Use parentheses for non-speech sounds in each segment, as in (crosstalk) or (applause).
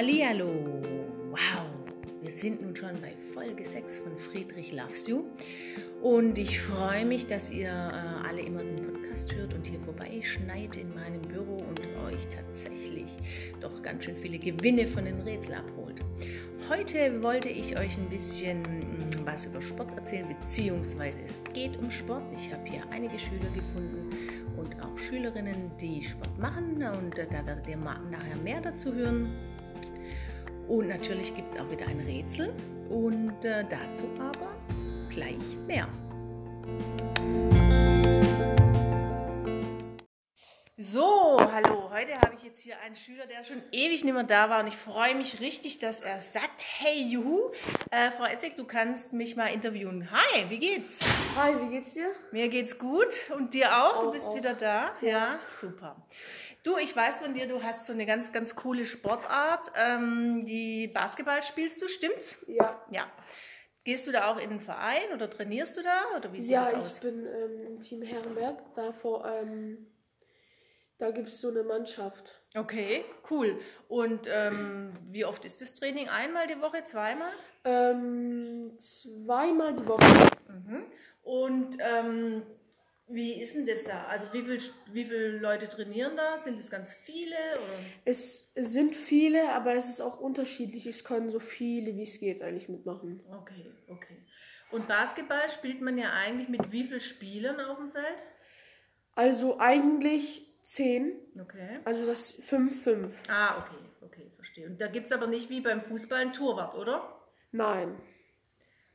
Hallihallo! Wow! Wir sind nun schon bei Folge 6 von Friedrich Loves You und ich freue mich, dass ihr äh, alle immer den Podcast hört und hier vorbeischneit in meinem Büro und euch tatsächlich doch ganz schön viele Gewinne von den Rätseln abholt. Heute wollte ich euch ein bisschen mm, was über Sport erzählen, beziehungsweise es geht um Sport. Ich habe hier einige Schüler gefunden und auch Schülerinnen, die Sport machen und äh, da werdet ihr nachher mehr dazu hören. Und natürlich gibt es auch wieder ein Rätsel und äh, dazu aber gleich mehr. So, hallo. Heute habe ich jetzt hier einen Schüler, der schon ewig nicht mehr da war und ich freue mich richtig, dass er sagt, hey, juhu, äh, Frau Essig, du kannst mich mal interviewen. Hi, wie geht's? Hi, wie geht's dir? Mir geht's gut und dir auch? Auch, du bist auch. wieder da? Ja. super. Du, ich weiß von dir, du hast so eine ganz, ganz coole Sportart. Ähm, die Basketball spielst du, stimmt's? Ja. Ja. Gehst du da auch in den Verein oder trainierst du da oder wie sieht Ja, das ich aus? bin ähm, im Team Herrenberg. Da, vor, ähm, da gibt es so eine Mannschaft. Okay, cool. Und ähm, wie oft ist das Training? Einmal die Woche, zweimal? Ähm, zweimal die Woche. Und ähm, wie ist denn das da? Also wie, viel, wie viele Leute trainieren da? Sind es ganz viele? Oder? Es, es sind viele, aber es ist auch unterschiedlich. Es können so viele, wie es geht, eigentlich mitmachen. Okay, okay. Und Basketball spielt man ja eigentlich mit wie vielen Spielern auf dem Feld? Also eigentlich zehn, Okay. also das 5-5. Ah, okay, okay, verstehe. Und da gibt es aber nicht wie beim Fußball einen Torwart, oder? Nein.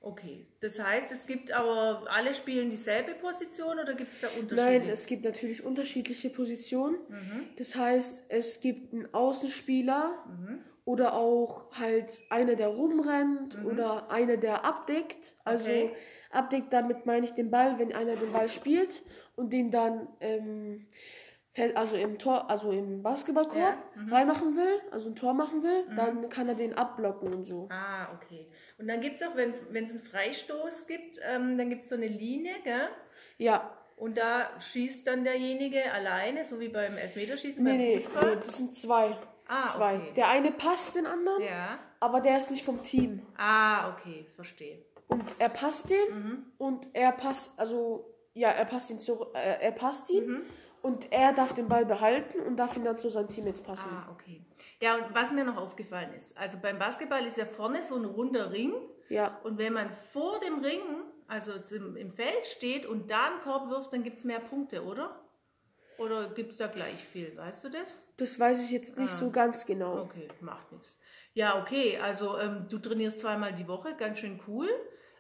Okay. Das heißt, es gibt aber, alle spielen dieselbe Position oder gibt es da Unterschiede? Nein, es gibt natürlich unterschiedliche Positionen. Das heißt, es gibt einen Außenspieler oder auch halt einer, der rumrennt oder einer, der abdeckt. Also Okay. abdeckt, damit meine ich den Ball, wenn einer den Ball spielt und den dann ähm, also im Tor, also im Basketballkorb Ja, mhm. reinmachen will, also ein Tor machen will, dann kann er den abblocken und so. Ah, okay. Und dann gibt es auch, wenn es einen Freistoß gibt, ähm, dann gibt es so eine Linie, gell? Ja, Und da schießt dann derjenige alleine, so wie beim Elfmeterschießen nee, beim nee, Fußball. nee, das sind zwei. Ah, zwei. okay. Der eine passt den anderen. Ja. Aber der ist nicht vom Team. Ah, okay, verstehe. Und er passt den Mhm. und er passt, also ja, er passt ihn zu, äh, er passt ihn Mhm. Und er darf den Ball behalten und darf ihn dann zu seinem Team jetzt passen. Ah, okay. Ja, und was mir noch aufgefallen ist, also beim Basketball ist ja vorne so ein runder Ring Ja, und wenn man vor dem Ring, also im Feld steht und da einen Korb wirft, dann gibt es mehr Punkte, oder? Oder gibt es da gleich viel, weißt du das? das weiß ich jetzt nicht Ah. so ganz genau. Okay, macht nichts. Ja, okay, also ähm, du trainierst zweimal die Woche, ganz schön cool.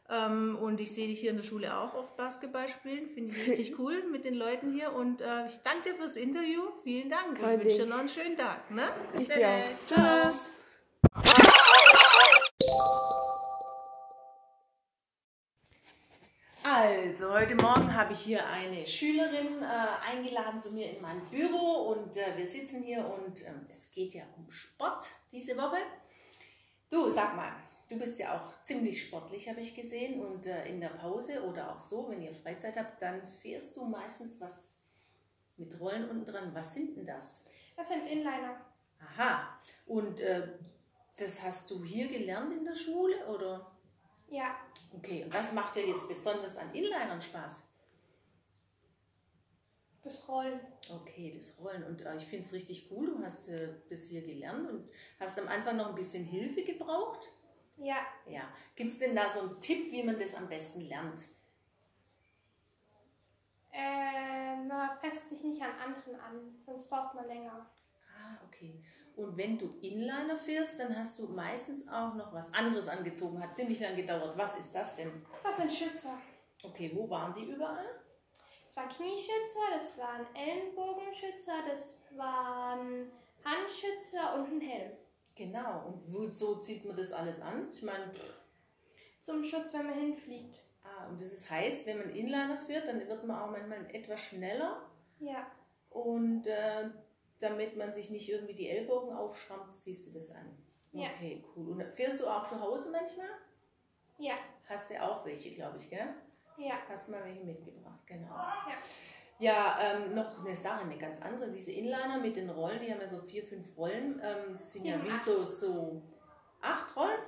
Ähm, und ich sehe dich hier in der Schule auch oft Basketball spielen, finde ich richtig (laughs) cool mit den Leuten hier. Und äh, ich danke dir fürs Interview, vielen Dank Kein und wünsche dir noch einen schönen Tag. Ne? Bis Ich dann. Tschüss. Also, heute Morgen habe ich hier eine Schülerin äh, eingeladen zu mir in mein Büro und äh, wir sitzen hier und ähm, es geht ja um Sport diese Woche. Du, sag mal, du bist ja auch ziemlich sportlich, habe ich gesehen und äh, in der Pause oder auch so, wenn ihr Freizeit habt, dann fährst du meistens was mit Rollen unten dran. Was sind denn das? Das sind Inliner. Aha, und äh, das hast du hier gelernt in der Schule oder? Ja, Okay, und was macht dir jetzt besonders an Inlinern Spaß? das Rollen. Okay, das Rollen. Und äh, ich finde es richtig cool. Du hast äh, das hier gelernt und hast am Anfang noch ein bisschen Hilfe gebraucht. Ja, Ja. Gibt es denn da so einen Tipp, wie man das am besten lernt? äh, man fässt sich nicht an anderen an, sonst braucht man länger. Ah, okay. Und wenn du Inliner fährst, dann hast du meistens auch noch was anderes angezogen. Hat ziemlich lang gedauert. Was ist das denn? Das sind Schützer. Okay, wo waren die überall? Das waren Knieschützer, das waren Ellenbogenschützer, das waren Handschützer und ein Helm. Genau. Und wozu zieht man das alles an? Ich meine, Zum Schutz, wenn man hinfliegt. ah, und das ist heißt, wenn man Inliner fährt, dann wird man auch manchmal etwas schneller. Ja, Und äh, damit man sich nicht irgendwie die Ellbogen aufschrammt, ziehst du das an. Ja. Okay, cool. Und fährst du auch zu Hause manchmal? ja, Hast du auch welche, glaube ich, gell? ja. Hast mal welche mitgebracht, genau. ja. Ja, ähm, noch eine Sache, eine ganz andere. Diese Inliner mit den Rollen, die haben ja so vier, fünf Rollen. Ähm, das sind ja, Ja, wie acht. so, so acht Rollen.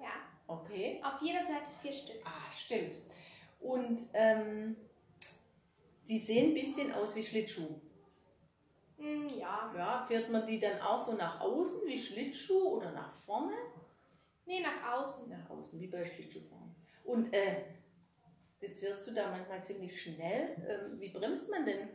Ja. Okay. Auf jeder Seite vier Stück. Ah, stimmt. Und ähm, die sehen ein bisschen aus wie Schlittschuh. Hm, ja. Ja, fährt man die dann auch so nach außen wie Schlittschuh oder nach vorne? Nee, nach außen. Nach außen, wie bei Schlittschuhfahren. Und äh, jetzt wirst du da manchmal ziemlich schnell. Ähm, wie bremst man denn?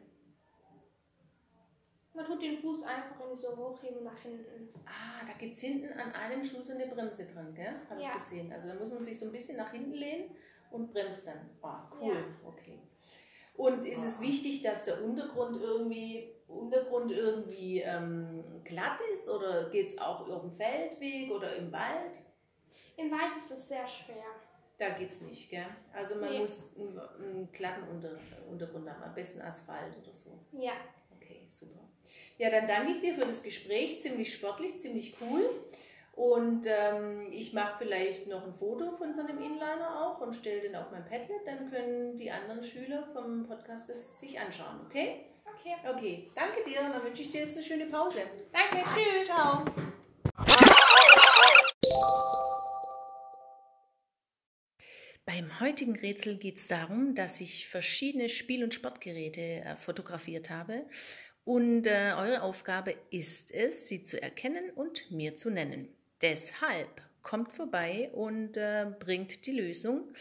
Man tut den Fuß einfach irgendwie so hochheben nach hinten. Ah, da gibt es hinten an einem Schuh so eine Bremse dran, gell? Habe Ja. ich gesehen. Also da muss man sich so ein bisschen nach hinten lehnen und bremst dann. Ah, cool. Ja. Okay. Und ist es wichtig, dass der Untergrund irgendwie, Untergrund irgendwie ähm, glatt ist oder geht es auch auf dem Feldweg oder im Wald? Im Wald ist es sehr schwer. Da geht's nicht, gell? Also man Nee. muss einen, einen glatten Unter, Untergrund haben, am besten Asphalt oder so. Ja. Okay, super. Ja, dann danke ich dir für das Gespräch. Ziemlich sportlich, ziemlich cool. Und ähm, ich mache vielleicht noch ein Foto von so einem Inliner auch und stelle den auf mein Padlet. Dann können die anderen Schüler vom Podcast das sich anschauen, okay? Okay. Okay, danke dir. Dann wünsche ich dir jetzt eine schöne Pause. Danke. Tschüss. Ciao. Beim heutigen Rätsel geht es darum, dass ich verschiedene Spiel- und Sportgeräte äh, fotografiert habe. Und äh, eure Aufgabe ist es, sie zu erkennen und mir zu nennen. Deshalb kommt vorbei und äh, bringt die Lösung.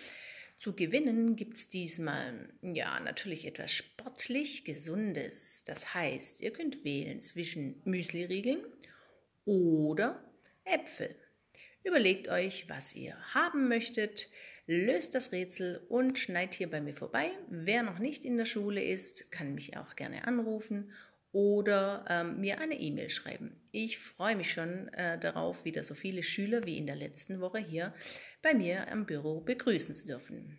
Zu gewinnen gibt es diesmal ja natürlich etwas sportlich Gesundes. Das heißt, ihr könnt wählen zwischen Müsliriegeln oder Äpfel. Überlegt euch, was ihr haben möchtet, löst das Rätsel und schneidet hier bei mir vorbei. Wer noch nicht in der Schule ist, kann mich auch gerne anrufen oder ähm, mir eine E-Mail schreiben. Ich freue mich schon äh, darauf, wieder so viele Schüler wie in der letzten Woche hier bei mir am Büro begrüßen zu dürfen.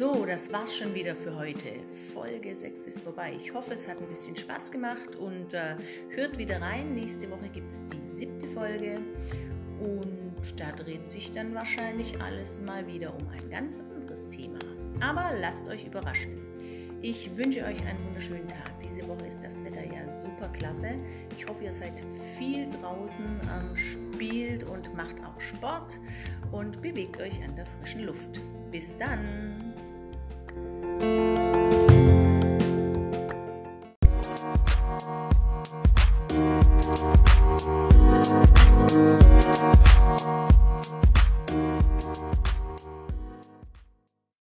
So, das war's schon wieder für heute. Folge 6 ist vorbei. Ich hoffe, es hat ein bisschen Spaß gemacht und äh, hört wieder rein. Nächste Woche gibt es die siebte Folge und da dreht sich dann wahrscheinlich alles mal wieder um ein ganz anderes Thema. Aber lasst euch überraschen. Ich wünsche euch einen wunderschönen Tag. Diese Woche ist das Wetter ja super klasse. Ich hoffe, ihr seid viel draußen, ähm, spielt und macht auch Sport und bewegt euch an der frischen Luft. Bis dann!